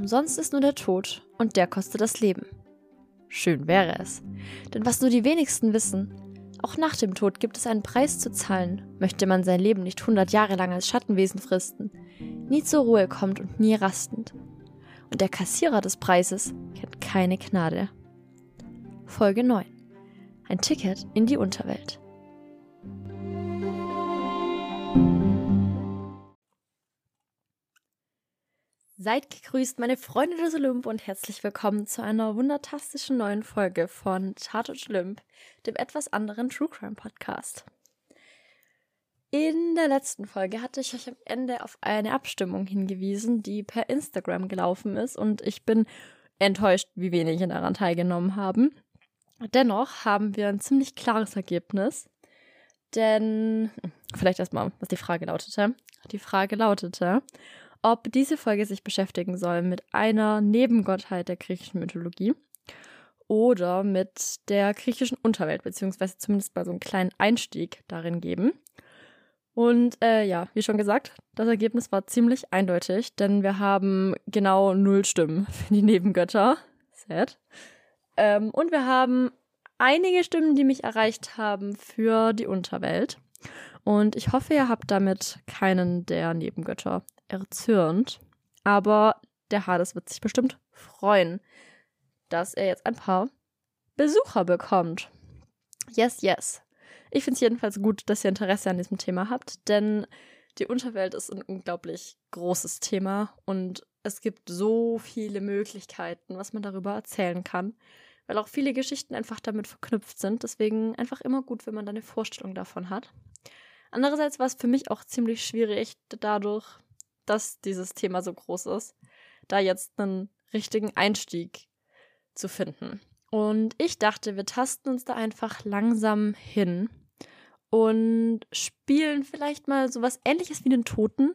Umsonst ist nur der Tod und der kostet das Leben. Schön wäre es. Denn was nur die wenigsten wissen, auch nach dem Tod gibt es einen Preis zu zahlen, möchte man sein Leben nicht hundert Jahre lang als Schattenwesen fristen, nie zur Ruhe kommt und nie rastend. Und der Kassierer des Preises kennt keine Gnade. Folge 9. Ein Ticket in die Unterwelt. Seid gegrüßt, meine Freunde des Olymp und herzlich willkommen zu einer wundertastischen neuen Folge von Tatort Olymp, dem etwas anderen True Crime Podcast. In der letzten Folge hatte ich euch am Ende auf eine Abstimmung hingewiesen, die per Instagram gelaufen ist und ich bin enttäuscht, wie wenig daran teilgenommen haben. Dennoch haben wir ein ziemlich klares Ergebnis, denn vielleicht erstmal, was die Frage lautete. Die Frage lautete, ob diese Folge sich beschäftigen soll mit einer Nebengottheit der griechischen Mythologie oder mit der griechischen Unterwelt, beziehungsweise zumindest mal so einen kleinen Einstieg darin geben. Und äh, ja, wie schon gesagt, das Ergebnis war ziemlich eindeutig, denn wir haben genau null Stimmen für die Nebengötter. Sad. Ähm, und wir haben einige Stimmen, die mich erreicht haben für die Unterwelt. Und ich hoffe, ihr habt damit keinen der Nebengötter erzürnt. Aber der Hades wird sich bestimmt freuen, dass er jetzt ein paar Besucher bekommt. Yes, yes. Ich finde es jedenfalls gut, dass ihr Interesse an diesem Thema habt, denn die Unterwelt ist ein unglaublich großes Thema und es gibt so viele Möglichkeiten, was man darüber erzählen kann, weil auch viele Geschichten einfach damit verknüpft sind. Deswegen einfach immer gut, wenn man da eine Vorstellung davon hat. Andererseits war es für mich auch ziemlich schwierig, dadurch, dass dieses Thema so groß ist, da jetzt einen richtigen Einstieg zu finden. Und ich dachte, wir tasten uns da einfach langsam hin und spielen vielleicht mal sowas ähnliches wie den Toten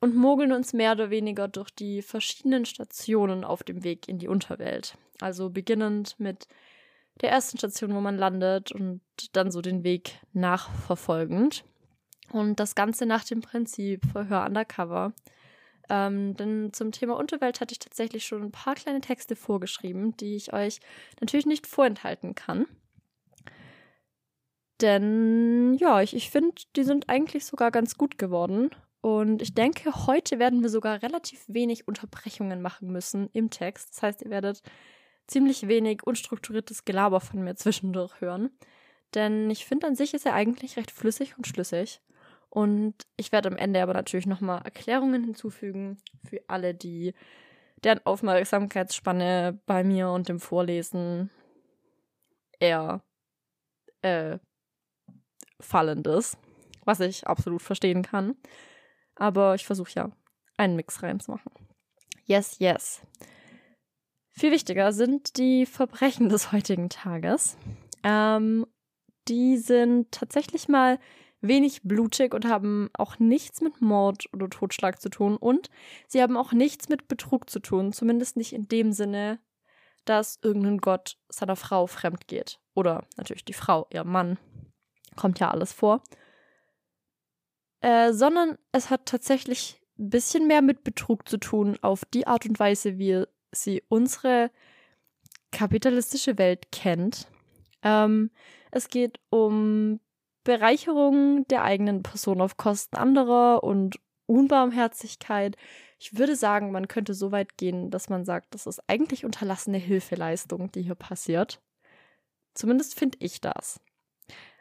und mogeln uns mehr oder weniger durch die verschiedenen Stationen auf dem Weg in die Unterwelt. Also beginnend mit der ersten Station, wo man landet und dann so den Weg nachverfolgend. Und das Ganze nach dem Prinzip Verhör undercover. Ähm, denn zum Thema Unterwelt hatte ich tatsächlich schon ein paar kleine Texte vorgeschrieben, die ich euch natürlich nicht vorenthalten kann. Denn ja, ich, ich finde, die sind eigentlich sogar ganz gut geworden. Und ich denke, heute werden wir sogar relativ wenig Unterbrechungen machen müssen im Text. Das heißt, ihr werdet ziemlich wenig unstrukturiertes Gelaber von mir zwischendurch hören. Denn ich finde, an sich ist er eigentlich recht flüssig und schlüssig. Und ich werde am Ende aber natürlich nochmal Erklärungen hinzufügen für alle, die deren Aufmerksamkeitsspanne bei mir und dem Vorlesen eher äh, fallend ist. Was ich absolut verstehen kann. Aber ich versuche ja, einen Mix reinzumachen. Yes, yes. Viel wichtiger sind die Verbrechen des heutigen Tages. Ähm, die sind tatsächlich mal wenig blutig und haben auch nichts mit Mord oder Totschlag zu tun. Und sie haben auch nichts mit Betrug zu tun, zumindest nicht in dem Sinne, dass irgendein Gott seiner Frau fremd geht. Oder natürlich die Frau, ihr Mann. Kommt ja alles vor. Äh, sondern es hat tatsächlich ein bisschen mehr mit Betrug zu tun, auf die Art und Weise, wie sie unsere kapitalistische Welt kennt. Ähm, es geht um Bereicherung der eigenen Person auf Kosten anderer und Unbarmherzigkeit. Ich würde sagen, man könnte so weit gehen, dass man sagt, das ist eigentlich unterlassene Hilfeleistung, die hier passiert. Zumindest finde ich das.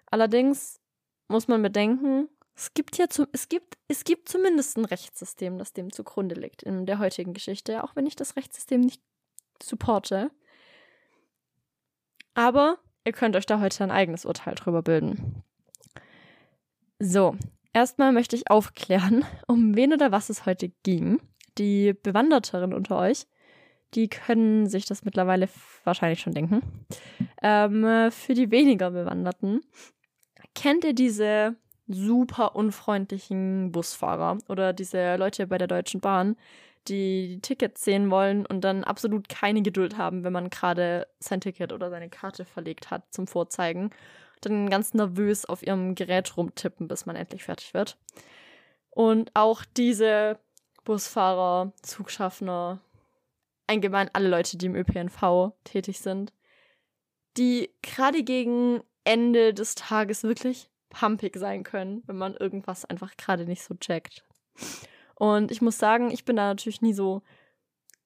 Allerdings muss man bedenken, es gibt ja zu, es gibt, es gibt zumindest ein Rechtssystem, das dem zugrunde liegt in der heutigen Geschichte, auch wenn ich das Rechtssystem nicht supporte. Aber ihr könnt euch da heute ein eigenes Urteil drüber bilden. So, erstmal möchte ich aufklären, um wen oder was es heute ging. Die Bewanderteren unter euch, die können sich das mittlerweile wahrscheinlich schon denken. Ähm, für die weniger Bewanderten, kennt ihr diese super unfreundlichen Busfahrer oder diese Leute bei der Deutschen Bahn, die, die Tickets sehen wollen und dann absolut keine Geduld haben, wenn man gerade sein Ticket oder seine Karte verlegt hat zum Vorzeigen dann ganz nervös auf ihrem Gerät rumtippen, bis man endlich fertig wird. Und auch diese Busfahrer, Zugschaffner, allgemein alle Leute, die im ÖPNV tätig sind, die gerade gegen Ende des Tages wirklich pumpig sein können, wenn man irgendwas einfach gerade nicht so checkt. Und ich muss sagen, ich bin da natürlich nie so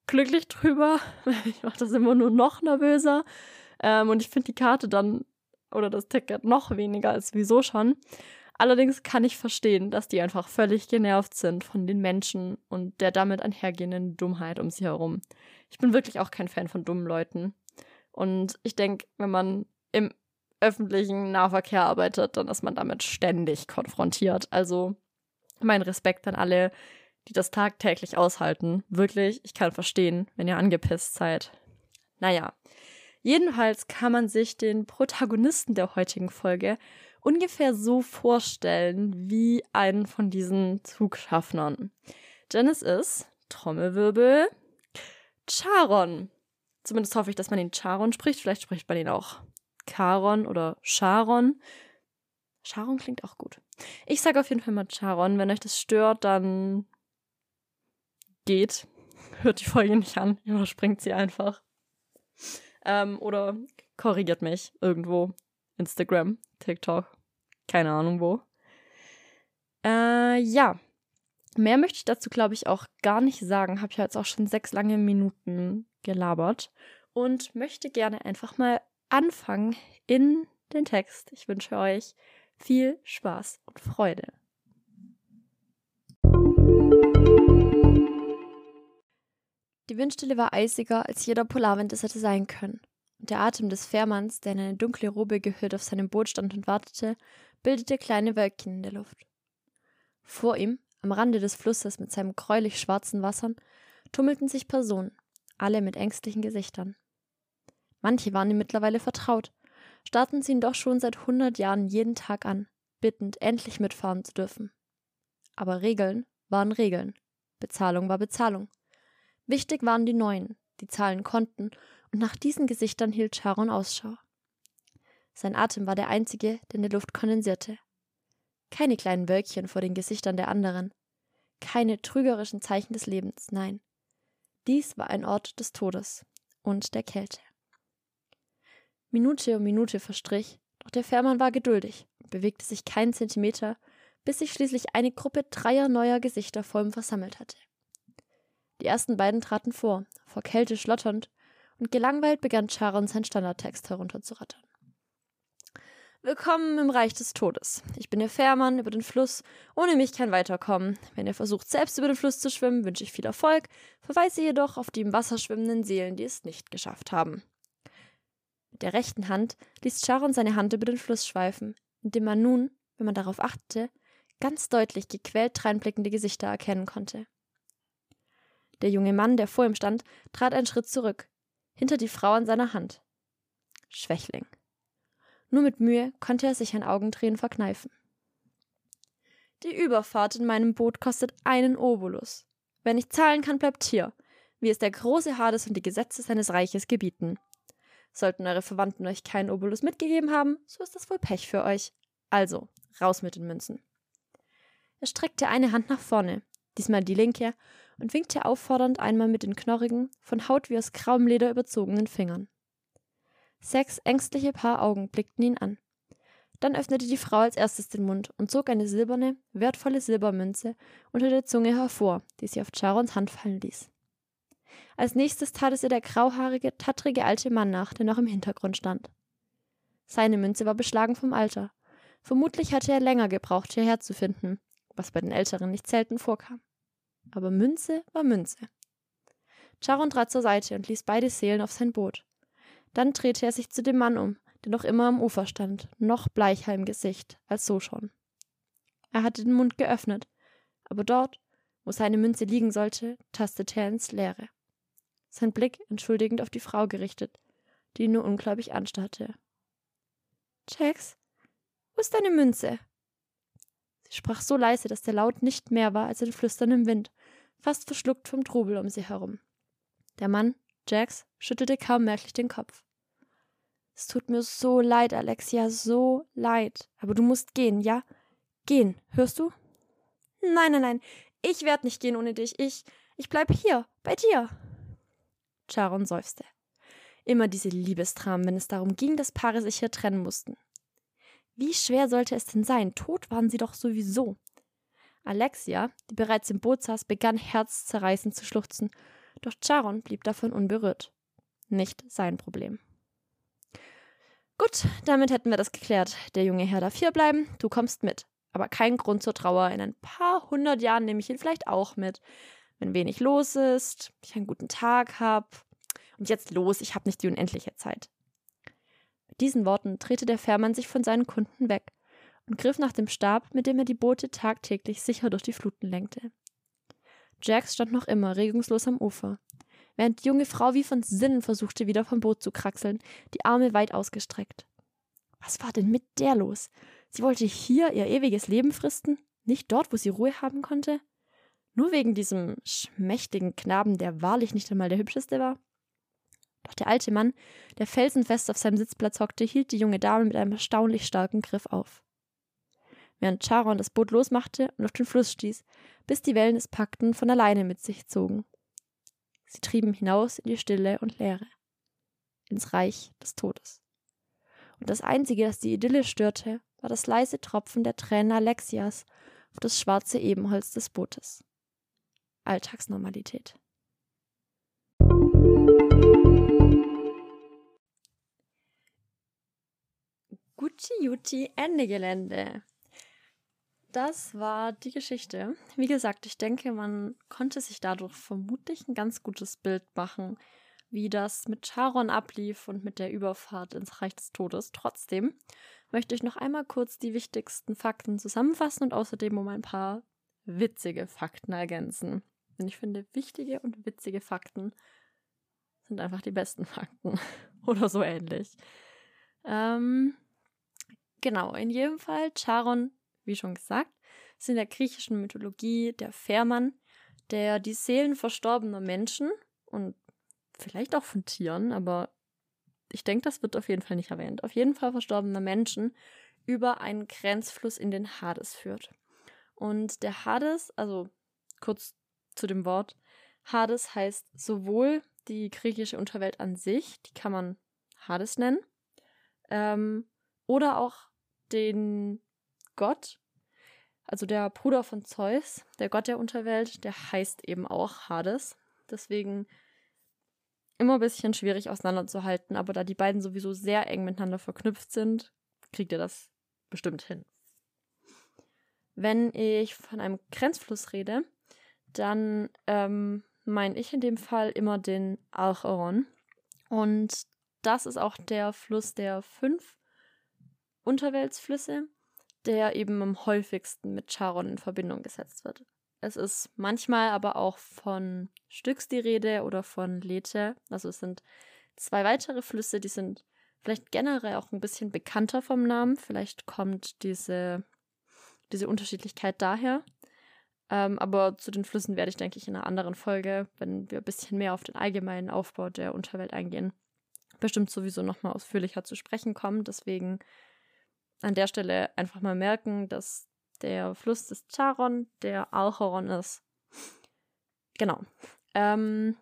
glücklich drüber. Ich mache das immer nur noch nervöser. Ähm, und ich finde die Karte dann oder das Ticket noch weniger als wieso schon. Allerdings kann ich verstehen, dass die einfach völlig genervt sind von den Menschen und der damit einhergehenden Dummheit um sie herum. Ich bin wirklich auch kein Fan von dummen Leuten. Und ich denke, wenn man im öffentlichen Nahverkehr arbeitet, dann ist man damit ständig konfrontiert. Also mein Respekt an alle, die das tagtäglich aushalten. Wirklich, ich kann verstehen, wenn ihr angepisst seid. Naja, jedenfalls kann man sich den Protagonisten der heutigen Folge ungefähr so vorstellen wie einen von diesen Zugschaffnern. Es ist, Trommelwirbel, Charon. Zumindest hoffe ich, dass man ihn Charon spricht. Vielleicht spricht man ihn auch Charon oder Charon. Charon klingt auch gut. Ich sage auf jeden Fall mal Charon. Wenn euch das stört, dann geht. Hört die Folge nicht an. Überspringt sie einfach. Ähm, oder korrigiert mich irgendwo. Instagram, TikTok, keine Ahnung wo. Äh, ja. Mehr möchte ich dazu, glaube ich, auch gar nicht sagen. Habe ja jetzt auch schon sechs lange Minuten gelabert und möchte gerne einfach mal anfangen in den Text. Ich wünsche euch viel Spaß und Freude. Die Windstille war eisiger, als jeder Polarwind es hätte sein können. Und der Atem des Fährmanns, der in eine dunkle Robe gehüllt auf seinem Boot stand und wartete, bildete kleine Wölkchen in der Luft. Vor ihm, am Rande des Flusses mit seinem gräulich schwarzen Wassern, tummelten sich Personen, alle mit ängstlichen Gesichtern. Manche waren ihm mittlerweile vertraut, starrten sie ihn doch schon seit hundert Jahren jeden Tag an, bittend, endlich mitfahren zu dürfen. Aber Regeln waren Regeln, Bezahlung war Bezahlung. Wichtig waren die Neuen, die zahlen konnten und nach diesen Gesichtern hielt Charon Ausschau. Sein Atem war der einzige, der in der Luft kondensierte. Keine kleinen Wölkchen vor den Gesichtern der anderen, keine trügerischen Zeichen des Lebens, nein. Dies war ein Ort des Todes und der Kälte. Minute um Minute verstrich, doch der Fährmann war geduldig und bewegte sich keinen Zentimeter, bis sich schließlich eine Gruppe dreier neuer Gesichter vor ihm versammelt hatte. Die ersten beiden traten vor, vor Kälte schlotternd und gelangweilt begann Charon seinen Standardtext herunterzurattern. Willkommen im Reich des Todes. Ich bin der Fährmann über den Fluss. Ohne mich kein Weiterkommen. Wenn ihr versucht, selbst über den Fluss zu schwimmen, wünsche ich viel Erfolg, verweise jedoch auf die im Wasser schwimmenden Seelen, die es nicht geschafft haben. Mit der rechten Hand ließ Charon seine Hand über den Fluss schweifen, indem man nun, wenn man darauf achtete, ganz deutlich gequält dreinblickende Gesichter erkennen konnte. Der junge Mann, der vor ihm stand, trat einen Schritt zurück, hinter die Frau an seiner Hand. Schwächling. Nur mit Mühe konnte er sich ein Augentränen verkneifen. Die Überfahrt in meinem Boot kostet einen Obolus. Wer nicht zahlen kann, bleibt hier, wie es der große Hades und die Gesetze seines Reiches gebieten. Sollten eure Verwandten euch keinen Obolus mitgegeben haben, so ist das wohl Pech für euch. Also, raus mit den Münzen. Er streckte eine Hand nach vorne, diesmal die linke, und winkte auffordernd einmal mit den knorrigen, von Haut wie aus grauem Leder überzogenen Fingern. Sechs ängstliche Paar Augen blickten ihn an. Dann öffnete die Frau als erstes den Mund und zog eine silberne, wertvolle Silbermünze unter der Zunge hervor, die sie auf Charons Hand fallen ließ. Als nächstes tat es ihr der grauhaarige, tattrige alte Mann nach, der noch im Hintergrund stand. Seine Münze war beschlagen vom Alter. Vermutlich hatte er länger gebraucht, hierher zu finden, was bei den Älteren nicht selten vorkam aber Münze war Münze. Charon trat zur Seite und ließ beide Seelen auf sein Boot. Dann drehte er sich zu dem Mann um, der noch immer am Ufer stand, noch bleicher im Gesicht als so schon. Er hatte den Mund geöffnet, aber dort, wo seine Münze liegen sollte, tastete er ins Leere. Sein Blick entschuldigend auf die Frau gerichtet, die ihn nur ungläubig anstarrte. Jax, wo ist deine Münze? Sie sprach so leise, dass der Laut nicht mehr war als ein Flüstern im Wind, fast verschluckt vom Trubel um sie herum. Der Mann, Jax, schüttelte kaum merklich den Kopf. Es tut mir so leid, Alexia, so leid. Aber du musst gehen, ja? Gehen, hörst du? Nein, nein, nein. Ich werd nicht gehen ohne dich. Ich, ich bleib hier, bei dir. Charon seufzte. Immer diese Liebestramen, wenn es darum ging, dass Paare sich hier trennen mussten. Wie schwer sollte es denn sein? Tot waren sie doch sowieso. Alexia, die bereits im Boot saß, begann herzzerreißend zu schluchzen, doch Charon blieb davon unberührt. Nicht sein Problem. Gut, damit hätten wir das geklärt. Der junge Herr darf hier bleiben, du kommst mit. Aber kein Grund zur Trauer. In ein paar hundert Jahren nehme ich ihn vielleicht auch mit. Wenn wenig los ist, ich einen guten Tag habe. Und jetzt los, ich habe nicht die unendliche Zeit. Mit diesen Worten drehte der Fährmann sich von seinen Kunden weg und griff nach dem Stab, mit dem er die Boote tagtäglich sicher durch die Fluten lenkte. Jax stand noch immer regungslos am Ufer während die junge Frau wie von Sinnen versuchte, wieder vom Boot zu kraxeln, die Arme weit ausgestreckt. Was war denn mit der los? Sie wollte hier ihr ewiges Leben fristen, nicht dort, wo sie Ruhe haben konnte? Nur wegen diesem schmächtigen Knaben, der wahrlich nicht einmal der hübscheste war? Doch der alte Mann, der felsenfest auf seinem Sitzplatz hockte, hielt die junge Dame mit einem erstaunlich starken Griff auf. Während Charon das Boot losmachte und auf den Fluss stieß, bis die Wellen es packten, von alleine mit sich zogen. Sie trieben hinaus in die Stille und Leere, ins Reich des Todes. Und das Einzige, das die Idylle störte, war das leise Tropfen der Tränen Alexias auf das schwarze Ebenholz des Bootes. Alltagsnormalität. Gucci Juti Ende Gelände das war die Geschichte. Wie gesagt, ich denke, man konnte sich dadurch vermutlich ein ganz gutes Bild machen, wie das mit Charon ablief und mit der Überfahrt ins Reich des Todes. Trotzdem möchte ich noch einmal kurz die wichtigsten Fakten zusammenfassen und außerdem um ein paar witzige Fakten ergänzen. Denn ich finde, wichtige und witzige Fakten sind einfach die besten Fakten. Oder so ähnlich. Ähm, genau, in jedem Fall, Charon wie schon gesagt, ist in der griechischen Mythologie der Fährmann, der die Seelen verstorbener Menschen und vielleicht auch von Tieren, aber ich denke, das wird auf jeden Fall nicht erwähnt, auf jeden Fall verstorbener Menschen über einen Grenzfluss in den Hades führt. Und der Hades, also kurz zu dem Wort, Hades heißt sowohl die griechische Unterwelt an sich, die kann man Hades nennen, ähm, oder auch den Gott, also der Bruder von Zeus, der Gott der Unterwelt, der heißt eben auch Hades. Deswegen immer ein bisschen schwierig auseinanderzuhalten, aber da die beiden sowieso sehr eng miteinander verknüpft sind, kriegt ihr das bestimmt hin. Wenn ich von einem Grenzfluss rede, dann ähm, meine ich in dem Fall immer den Alcheron. Und das ist auch der Fluss der fünf Unterweltsflüsse der eben am häufigsten mit Charon in Verbindung gesetzt wird. Es ist manchmal aber auch von Styx die Rede oder von Lethe. Also es sind zwei weitere Flüsse, die sind vielleicht generell auch ein bisschen bekannter vom Namen. Vielleicht kommt diese, diese Unterschiedlichkeit daher. Ähm, aber zu den Flüssen werde ich, denke ich, in einer anderen Folge, wenn wir ein bisschen mehr auf den allgemeinen Aufbau der Unterwelt eingehen, bestimmt sowieso nochmal ausführlicher zu sprechen kommen. Deswegen an der Stelle einfach mal merken, dass der Fluss des Charon der Alchoron ist. Genau. Ähm,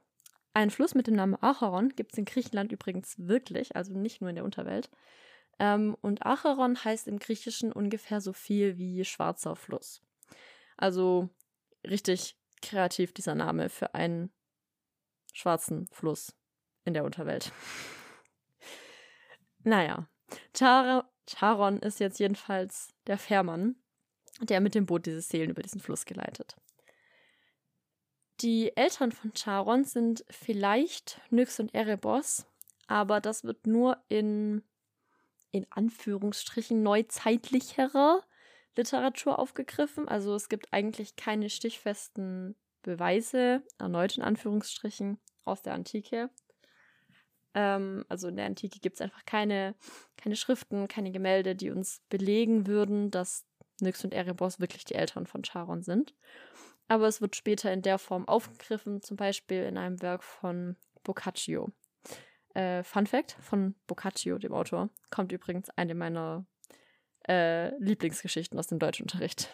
ein Fluss mit dem Namen Acheron gibt es in Griechenland übrigens wirklich, also nicht nur in der Unterwelt. Ähm, und Acheron heißt im Griechischen ungefähr so viel wie schwarzer Fluss. Also richtig kreativ dieser Name für einen schwarzen Fluss in der Unterwelt. naja, Char Charon ist jetzt jedenfalls der Fährmann, der mit dem Boot diese Seelen über diesen Fluss geleitet. Die Eltern von Charon sind vielleicht Nyx und Erebos, aber das wird nur in, in Anführungsstrichen neuzeitlicherer Literatur aufgegriffen. Also es gibt eigentlich keine stichfesten Beweise, erneut in Anführungsstrichen, aus der Antike. Ähm, also in der Antike gibt es einfach keine, keine Schriften, keine Gemälde, die uns belegen würden, dass Nyx und Erebos wirklich die Eltern von Charon sind. Aber es wird später in der Form aufgegriffen, zum Beispiel in einem Werk von Boccaccio. Äh, Fun Fact von Boccaccio, dem Autor, kommt übrigens eine meiner äh, Lieblingsgeschichten aus dem Deutschunterricht.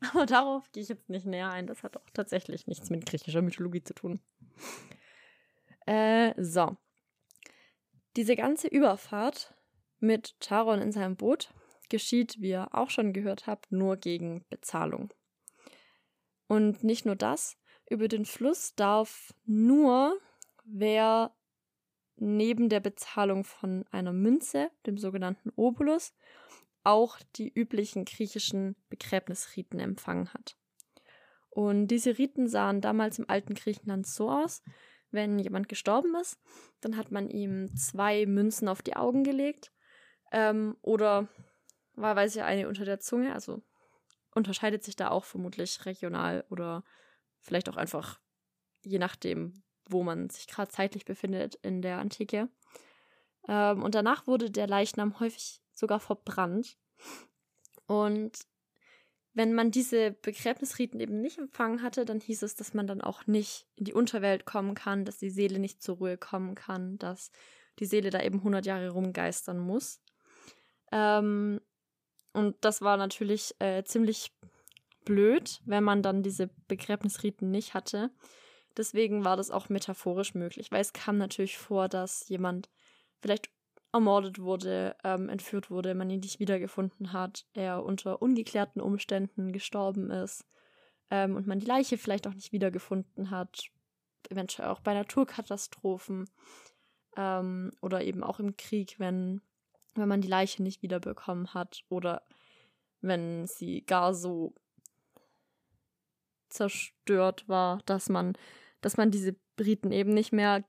Aber darauf gehe ich jetzt nicht näher ein. Das hat auch tatsächlich nichts mit griechischer Mythologie zu tun. Äh, so. Diese ganze Überfahrt mit Charon in seinem Boot geschieht, wie ihr auch schon gehört habt, nur gegen Bezahlung. Und nicht nur das, über den Fluss darf nur wer neben der Bezahlung von einer Münze, dem sogenannten Obolus, auch die üblichen griechischen Begräbnisriten empfangen hat. Und diese Riten sahen damals im alten Griechenland so aus, wenn jemand gestorben ist, dann hat man ihm zwei Münzen auf die Augen gelegt ähm, oder wahlweise eine unter der Zunge, also unterscheidet sich da auch vermutlich regional oder vielleicht auch einfach je nachdem, wo man sich gerade zeitlich befindet in der Antike. Ähm, und danach wurde der Leichnam häufig sogar verbrannt. Und wenn man diese Begräbnisriten eben nicht empfangen hatte, dann hieß es, dass man dann auch nicht in die Unterwelt kommen kann, dass die Seele nicht zur Ruhe kommen kann, dass die Seele da eben 100 Jahre rumgeistern muss. Ähm, und das war natürlich äh, ziemlich blöd, wenn man dann diese Begräbnisriten nicht hatte. Deswegen war das auch metaphorisch möglich, weil es kam natürlich vor, dass jemand vielleicht ermordet wurde, ähm, entführt wurde, man ihn nicht wiedergefunden hat, er unter ungeklärten Umständen gestorben ist ähm, und man die Leiche vielleicht auch nicht wiedergefunden hat, eventuell auch bei Naturkatastrophen ähm, oder eben auch im Krieg, wenn, wenn man die Leiche nicht wiederbekommen hat oder wenn sie gar so zerstört war, dass man, dass man diese Briten eben nicht mehr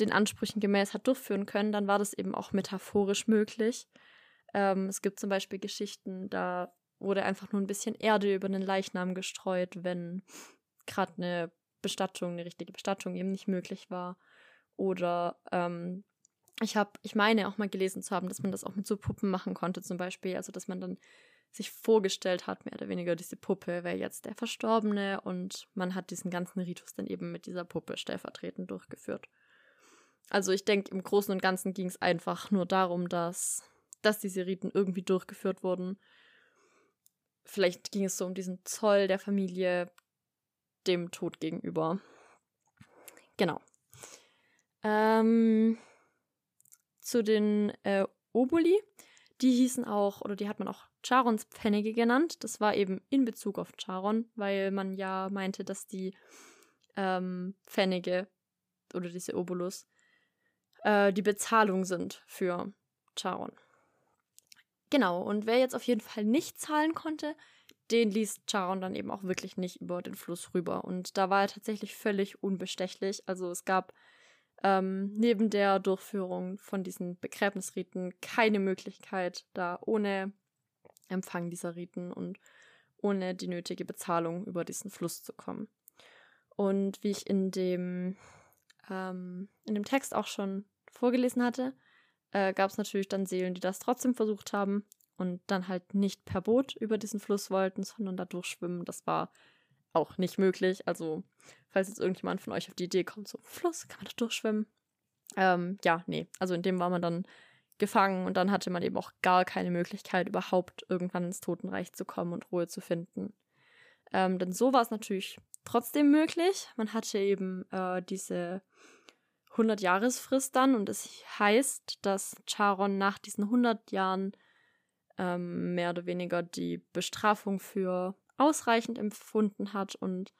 den Ansprüchen gemäß hat durchführen können, dann war das eben auch metaphorisch möglich. Ähm, es gibt zum Beispiel Geschichten, da wurde einfach nur ein bisschen Erde über den Leichnam gestreut, wenn gerade eine Bestattung, eine richtige Bestattung eben nicht möglich war. Oder ähm, ich habe, ich meine auch mal gelesen zu haben, dass man das auch mit so Puppen machen konnte, zum Beispiel. Also, dass man dann sich vorgestellt hat, mehr oder weniger diese Puppe wäre jetzt der Verstorbene und man hat diesen ganzen Ritus dann eben mit dieser Puppe stellvertretend durchgeführt. Also ich denke, im Großen und Ganzen ging es einfach nur darum, dass, dass diese Riten irgendwie durchgeführt wurden. Vielleicht ging es so um diesen Zoll der Familie dem Tod gegenüber. Genau. Ähm, zu den äh, Oboli. Die hießen auch, oder die hat man auch Charons Pfennige genannt. Das war eben in Bezug auf Charon, weil man ja meinte, dass die ähm, Pfennige oder diese Obolus äh, die Bezahlung sind für Charon. Genau, und wer jetzt auf jeden Fall nicht zahlen konnte, den ließ Charon dann eben auch wirklich nicht über den Fluss rüber. Und da war er tatsächlich völlig unbestechlich. Also es gab ähm, neben der Durchführung von diesen Begräbnisriten keine Möglichkeit, da ohne Empfang dieser Riten und ohne die nötige Bezahlung über diesen Fluss zu kommen. Und wie ich in dem, ähm, in dem Text auch schon vorgelesen hatte, äh, gab es natürlich dann Seelen, die das trotzdem versucht haben und dann halt nicht per Boot über diesen Fluss wollten, sondern da durchschwimmen. Das war auch nicht möglich. Also, falls jetzt irgendjemand von euch auf die Idee kommt, so Fluss, kann man da durchschwimmen? Ähm, ja, nee. Also in dem war man dann gefangen und dann hatte man eben auch gar keine Möglichkeit, überhaupt irgendwann ins Totenreich zu kommen und Ruhe zu finden. Ähm, denn so war es natürlich trotzdem möglich. Man hatte eben äh, diese 100-Jahresfrist dann und es heißt, dass Charon nach diesen 100 Jahren ähm, mehr oder weniger die Bestrafung für ausreichend empfunden hat und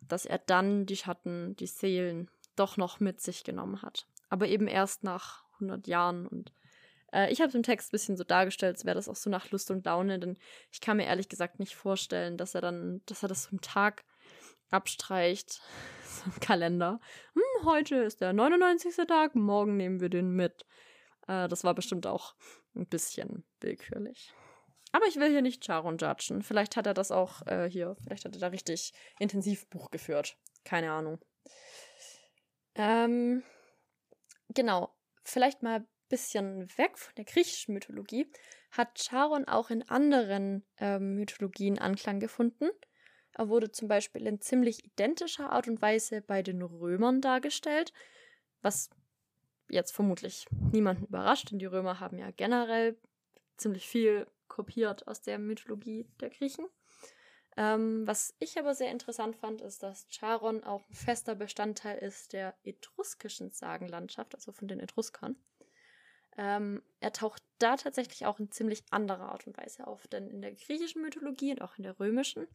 dass er dann die Schatten, die Seelen doch noch mit sich genommen hat. Aber eben erst nach 100 Jahren und äh, ich habe es im Text ein bisschen so dargestellt, als wäre das auch so nach Lust und Laune, denn ich kann mir ehrlich gesagt nicht vorstellen, dass er dann, dass er das zum Tag abstreicht, so im Kalender. Hm, heute ist der 99. Tag, morgen nehmen wir den mit. Äh, das war bestimmt auch ein bisschen willkürlich. Aber ich will hier nicht Charon judgen. Vielleicht hat er das auch äh, hier, vielleicht hat er da richtig intensiv Buch geführt. Keine Ahnung. Ähm, genau. Vielleicht mal ein bisschen weg von der griechischen Mythologie. Hat Charon auch in anderen ähm, Mythologien Anklang gefunden. Er wurde zum Beispiel in ziemlich identischer Art und Weise bei den Römern dargestellt, was jetzt vermutlich niemanden überrascht, denn die Römer haben ja generell ziemlich viel kopiert aus der Mythologie der Griechen. Ähm, was ich aber sehr interessant fand, ist, dass Charon auch ein fester Bestandteil ist der etruskischen Sagenlandschaft, also von den Etruskern. Ähm, er taucht da tatsächlich auch in ziemlich anderer Art und Weise auf, denn in der griechischen Mythologie und auch in der römischen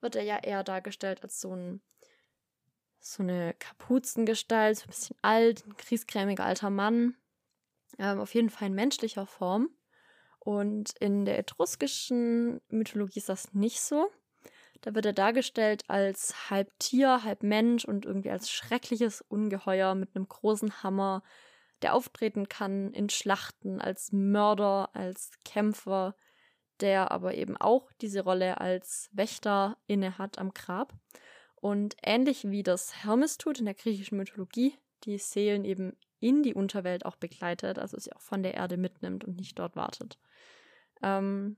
wird er ja eher dargestellt als so ein so eine Kapuzengestalt, so ein bisschen alt, ein kriesgrämiger alter Mann. Ähm, auf jeden Fall in menschlicher Form. Und in der etruskischen Mythologie ist das nicht so. Da wird er dargestellt als halb Tier, halb Mensch und irgendwie als schreckliches Ungeheuer mit einem großen Hammer, der auftreten kann in Schlachten als Mörder, als Kämpfer, der aber eben auch diese Rolle als Wächter inne hat am Grab. Und ähnlich wie das Hermes tut in der griechischen Mythologie, die Seelen eben in die Unterwelt auch begleitet, also sie auch von der Erde mitnimmt und nicht dort wartet. Ähm,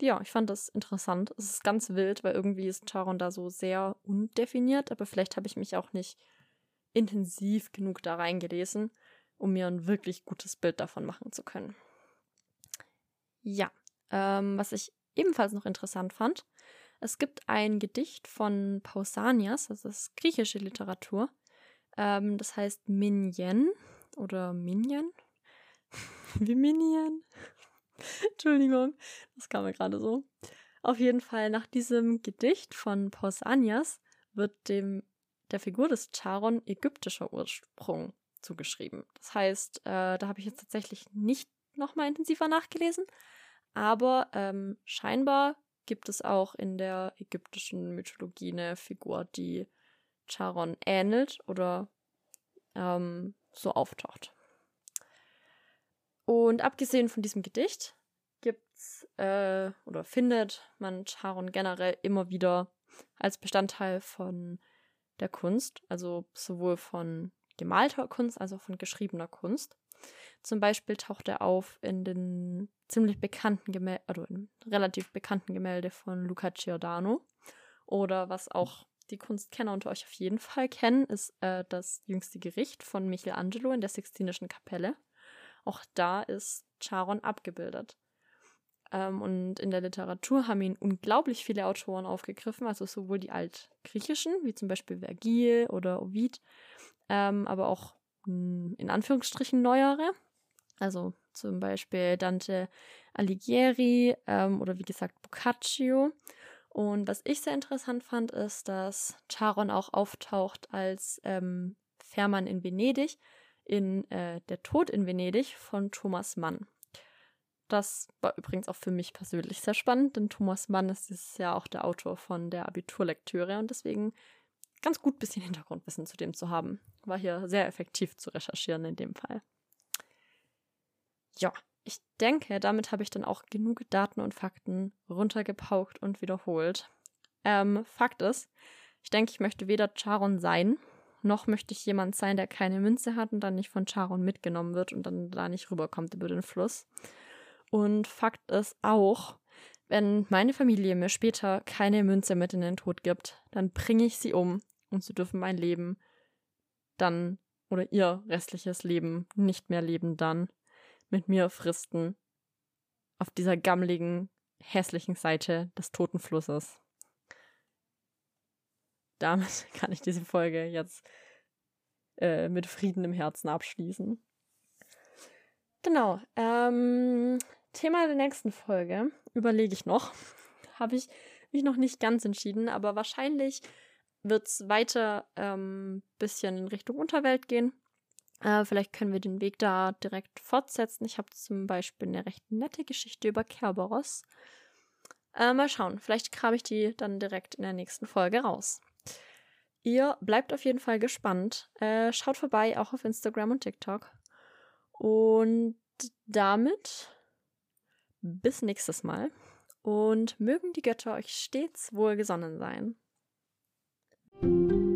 ja, ich fand das interessant. Es ist ganz wild, weil irgendwie ist Charon da so sehr undefiniert, aber vielleicht habe ich mich auch nicht intensiv genug da reingelesen, um mir ein wirklich gutes Bild davon machen zu können. Ja, ähm, was ich ebenfalls noch interessant fand, es gibt ein Gedicht von Pausanias, das ist griechische Literatur. Ähm, das heißt Minyen oder Minyen. Wie Minyen. Entschuldigung, das kam mir gerade so. Auf jeden Fall, nach diesem Gedicht von Pausanias wird dem der Figur des Charon ägyptischer Ursprung zugeschrieben. Das heißt, äh, da habe ich jetzt tatsächlich nicht nochmal intensiver nachgelesen, aber ähm, scheinbar gibt es auch in der ägyptischen Mythologie eine Figur, die Charon ähnelt oder ähm, so auftaucht. Und abgesehen von diesem Gedicht gibt's äh, oder findet man Charon generell immer wieder als Bestandteil von der Kunst, also sowohl von gemalter Kunst als auch von geschriebener Kunst. Zum Beispiel taucht er auf in den ziemlich bekannten Gemälde, also in relativ bekannten Gemälde von Luca Giordano. Oder was auch die Kunstkenner unter euch auf jeden Fall kennen, ist äh, das jüngste Gericht von Michelangelo in der Sixtinischen Kapelle. Auch da ist Charon abgebildet. Ähm, und in der Literatur haben ihn unglaublich viele Autoren aufgegriffen, also sowohl die altgriechischen, wie zum Beispiel Vergil oder Ovid, ähm, aber auch in Anführungsstrichen neuere. Also zum Beispiel Dante Alighieri ähm, oder wie gesagt Boccaccio. Und was ich sehr interessant fand, ist, dass Charon auch auftaucht als ähm, Fährmann in Venedig in äh, Der Tod in Venedig von Thomas Mann. Das war übrigens auch für mich persönlich sehr spannend, denn Thomas Mann ist dieses Jahr auch der Autor von der Abiturlektüre und deswegen ganz gut bisschen Hintergrundwissen zu dem zu haben. War hier sehr effektiv zu recherchieren in dem Fall. Ja, ich denke, damit habe ich dann auch genug Daten und Fakten runtergepaukt und wiederholt. Ähm, Fakt ist, ich denke, ich möchte weder Charon sein, noch möchte ich jemand sein, der keine Münze hat und dann nicht von Charon mitgenommen wird und dann da nicht rüberkommt über den Fluss. Und Fakt ist auch, wenn meine Familie mir später keine Münze mit in den Tod gibt, dann bringe ich sie um und sie dürfen mein Leben dann oder ihr restliches Leben nicht mehr leben dann mit mir fristen auf dieser gammligen, hässlichen Seite des toten Flusses. Damit kann ich diese Folge jetzt äh, mit Frieden im Herzen abschließen. Genau. Ähm, Thema der nächsten Folge überlege ich noch. Habe ich mich noch nicht ganz entschieden, aber wahrscheinlich wird es weiter ähm, bisschen in Richtung Unterwelt gehen. Äh, vielleicht können wir den Weg da direkt fortsetzen. Ich habe zum Beispiel eine recht nette Geschichte über Kerberos. Äh, mal schauen, vielleicht kram ich die dann direkt in der nächsten Folge raus. Ihr bleibt auf jeden Fall gespannt. Äh, schaut vorbei, auch auf Instagram und TikTok. Und damit bis nächstes Mal und mögen die Götter euch stets wohlgesonnen sein. Thank you.